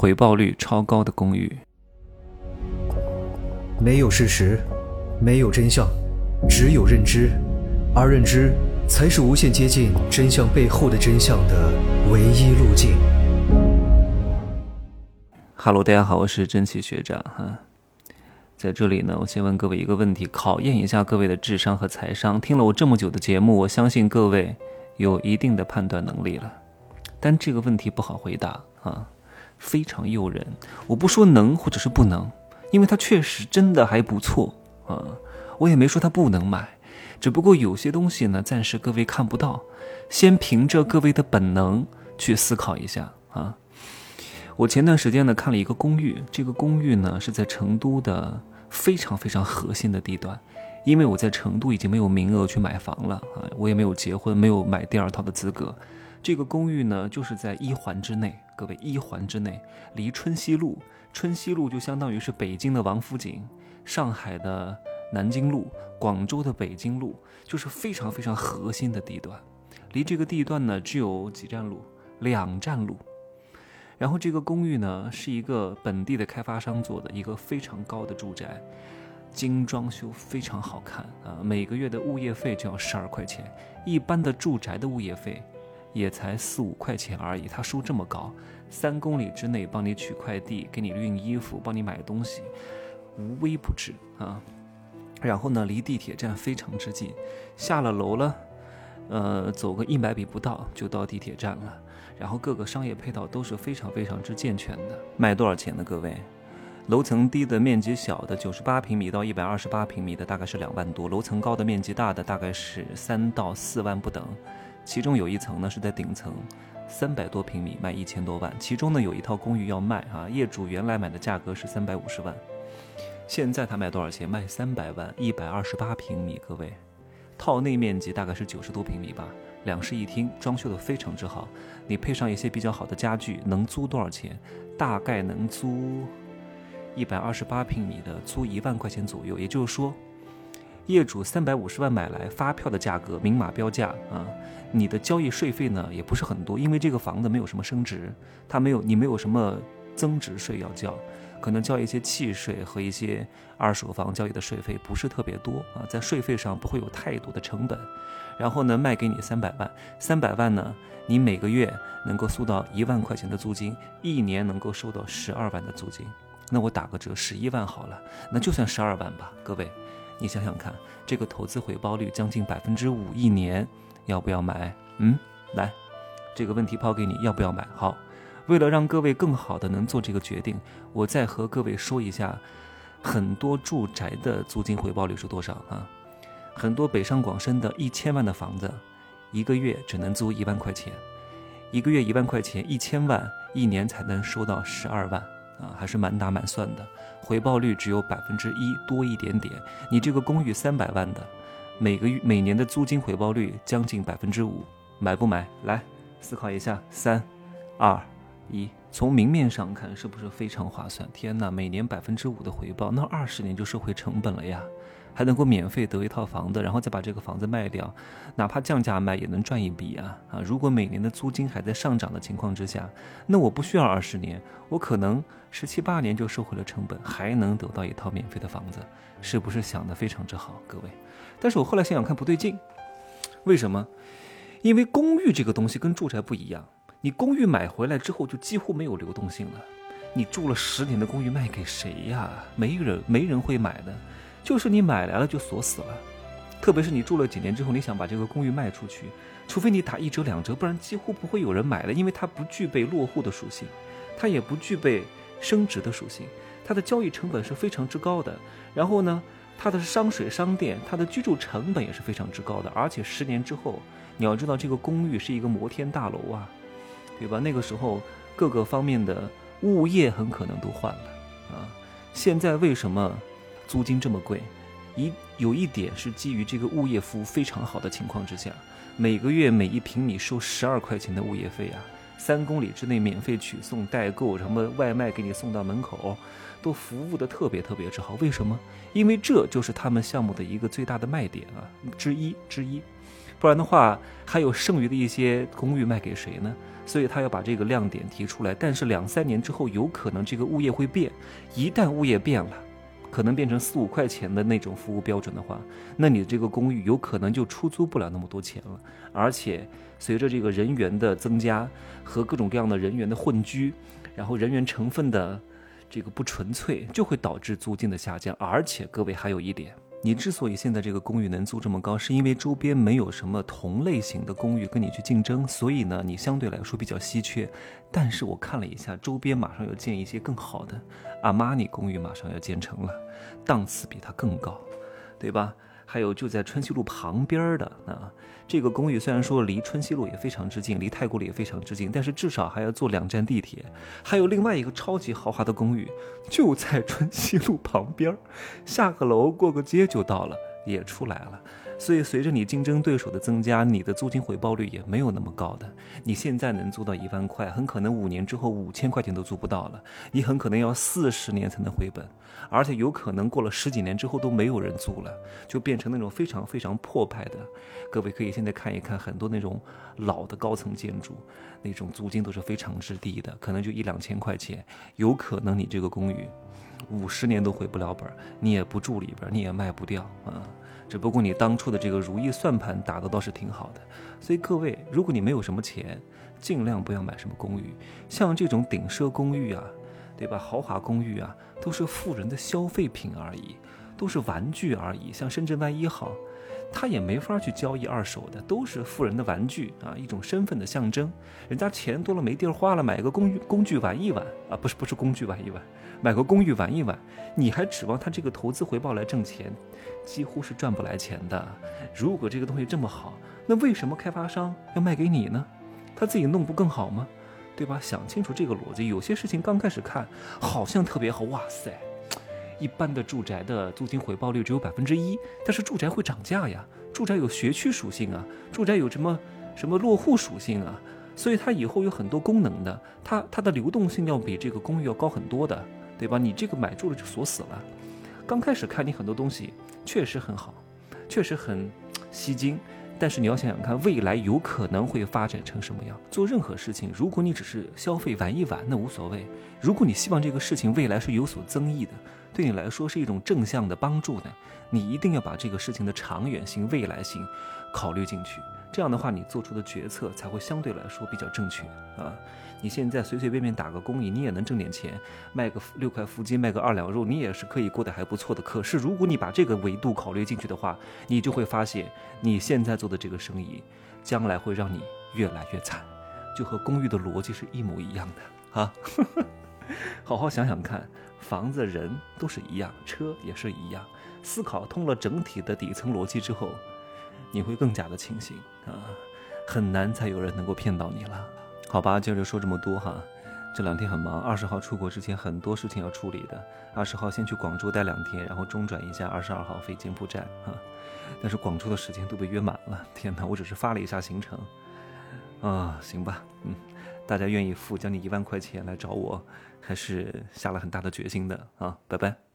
回报率超高的公寓。没有事实，没有真相，只有认知，而认知才是无限接近真相背后的真相的唯一路径。哈喽，大家好，我是真奇学长哈，在这里呢，我先问各位一个问题，考验一下各位的智商和财商。听了我这么久的节目，我相信各位有一定的判断能力了，但这个问题不好回答啊，非常诱人。我不说能或者是不能。因为它确实真的还不错啊，我也没说它不能买，只不过有些东西呢，暂时各位看不到，先凭着各位的本能去思考一下啊。我前段时间呢看了一个公寓，这个公寓呢是在成都的非常非常核心的地段，因为我在成都已经没有名额去买房了啊，我也没有结婚，没有买第二套的资格。这个公寓呢就是在一环之内，各位一环之内，离春熙路。春熙路就相当于是北京的王府井，上海的南京路，广州的北京路，就是非常非常核心的地段。离这个地段呢只有几站路，两站路。然后这个公寓呢是一个本地的开发商做的一个非常高的住宅，精装修非常好看啊，每个月的物业费就要十二块钱，一般的住宅的物业费也才四五块钱而已，他收这么高。三公里之内帮你取快递，给你运衣服，帮你买东西，无微不至啊。然后呢，离地铁站非常之近，下了楼了，呃，走个一百米不到就到地铁站了。然后各个商业配套都是非常非常之健全的。卖多少钱呢？各位，楼层低的、面积小的，九十八平米到一百二十八平米的，大概是两万多；楼层高的、面积大的，大概是三到四万不等。其中有一层呢是在顶层。三百多平米卖一千多万，其中呢有一套公寓要卖啊，业主原来买的价格是三百五十万，现在他卖多少钱？卖三百万，一百二十八平米，各位，套内面积大概是九十多平米吧，两室一厅，装修的非常之好，你配上一些比较好的家具，能租多少钱？大概能租一百二十八平米的，租一万块钱左右，也就是说。业主三百五十万买来，发票的价格明码标价啊，你的交易税费呢也不是很多，因为这个房子没有什么升值，它没有你没有什么增值税要交，可能交一些契税和一些二手房交易的税费不是特别多啊，在税费上不会有太多的成本，然后呢卖给你三百万，三百万呢你每个月能够收到一万块钱的租金，一年能够收到十二万的租金，那我打个折十一万好了，那就算十二万吧，各位。你想想看，这个投资回报率将近百分之五一年，要不要买？嗯，来，这个问题抛给你，要不要买？好，为了让各位更好的能做这个决定，我再和各位说一下，很多住宅的租金回报率是多少啊？很多北上广深的一千万的房子，一个月只能租一万块钱，一个月一万块钱，一千万，一年才能收到十二万。啊，还是满打满算的，回报率只有百分之一多一点点。你这个公寓三百万的，每个月每年的租金回报率将近百分之五，买不买？来思考一下，三、二、一。从明面上看，是不是非常划算？天哪，每年百分之五的回报，那二十年就收回成本了呀。还能够免费得一套房子，然后再把这个房子卖掉，哪怕降价卖也能赚一笔啊！啊，如果每年的租金还在上涨的情况之下，那我不需要二十年，我可能十七八年就收回了成本，还能得到一套免费的房子，是不是想的非常之好，各位？但是我后来想想看不对劲，为什么？因为公寓这个东西跟住宅不一样，你公寓买回来之后就几乎没有流动性了，你住了十年的公寓卖给谁呀？没人，没人会买的。就是你买来了就锁死了，特别是你住了几年之后，你想把这个公寓卖出去，除非你打一折两折，不然几乎不会有人买的，因为它不具备落户的属性，它也不具备升值的属性，它的交易成本是非常之高的。然后呢，它的商水商电，它的居住成本也是非常之高的。而且十年之后，你要知道这个公寓是一个摩天大楼啊，对吧？那个时候各个方面的物业很可能都换了啊。现在为什么？租金这么贵，一有一点是基于这个物业服务非常好的情况之下，每个月每一平米收十二块钱的物业费啊，三公里之内免费取送、代购，什么外卖给你送到门口，都服务的特别特别之好。为什么？因为这就是他们项目的一个最大的卖点啊之一之一。不然的话还有剩余的一些公寓卖给谁呢？所以他要把这个亮点提出来。但是两三年之后，有可能这个物业会变，一旦物业变了。可能变成四五块钱的那种服务标准的话，那你这个公寓有可能就出租不了那么多钱了。而且随着这个人员的增加和各种各样的人员的混居，然后人员成分的这个不纯粹，就会导致租金的下降。而且各位还有一点。你之所以现在这个公寓能租这么高，是因为周边没有什么同类型的公寓跟你去竞争，所以呢，你相对来说比较稀缺。但是我看了一下，周边马上要建一些更好的，阿玛尼公寓马上要建成了，档次比它更高，对吧？还有就在春熙路旁边的啊，这个公寓虽然说离春熙路也非常之近，离太古里也非常之近，但是至少还要坐两站地铁。还有另外一个超级豪华的公寓，就在春熙路旁边，下个楼过个街就到了，也出来了。所以，随着你竞争对手的增加，你的租金回报率也没有那么高的。你现在能租到一万块，很可能五年之后五千块钱都租不到了。你很可能要四十年才能回本，而且有可能过了十几年之后都没有人租了，就变成那种非常非常破败的。各位可以现在看一看很多那种老的高层建筑，那种租金都是非常之低的，可能就一两千块钱。有可能你这个公寓五十年都回不了本，你也不住里边，你也卖不掉啊。只不过你当初的这个如意算盘打的倒是挺好的，所以各位，如果你没有什么钱，尽量不要买什么公寓，像这种顶奢公寓啊，对吧？豪华公寓啊，都是富人的消费品而已，都是玩具而已。像深圳湾一号，他也没法去交易二手的，都是富人的玩具啊，一种身份的象征。人家钱多了没地儿花了，买个工具工具玩一玩啊，不是不是工具玩一玩。买个公寓玩一玩，你还指望他这个投资回报来挣钱，几乎是赚不来钱的。如果这个东西这么好，那为什么开发商要卖给你呢？他自己弄不更好吗？对吧？想清楚这个逻辑。有些事情刚开始看好像特别好，哇塞！一般的住宅的租金回报率只有百分之一，但是住宅会涨价呀，住宅有学区属性啊，住宅有什么什么落户属性啊，所以它以后有很多功能的，它它的流动性要比这个公寓要高很多的。对吧？你这个买住了就锁死了。刚开始看你很多东西确实很好，确实很吸睛，但是你要想想看，未来有可能会发展成什么样？做任何事情，如果你只是消费玩一玩，那无所谓；如果你希望这个事情未来是有所增益的，对你来说是一种正向的帮助的，你一定要把这个事情的长远性、未来性考虑进去。这样的话，你做出的决策才会相对来说比较正确啊！你现在随随便便打个工，你也能挣点钱，卖个六块腹肌，卖个二两肉，你也是可以过得还不错的。可是，如果你把这个维度考虑进去的话，你就会发现，你现在做的这个生意，将来会让你越来越惨，就和公寓的逻辑是一模一样的啊！好好想想看，房子、人都是一样，车也是一样。思考通了整体的底层逻辑之后。你会更加的清醒啊，很难再有人能够骗到你了，好吧？今儿就说这么多哈。这两天很忙，二十号出国之前很多事情要处理的。二十号先去广州待两天，然后中转一下，二十二号飞柬埔寨啊。但是广州的时间都被约满了，天哪！我只是发了一下行程啊，行吧，嗯，大家愿意付将近一万块钱来找我，还是下了很大的决心的啊。拜拜。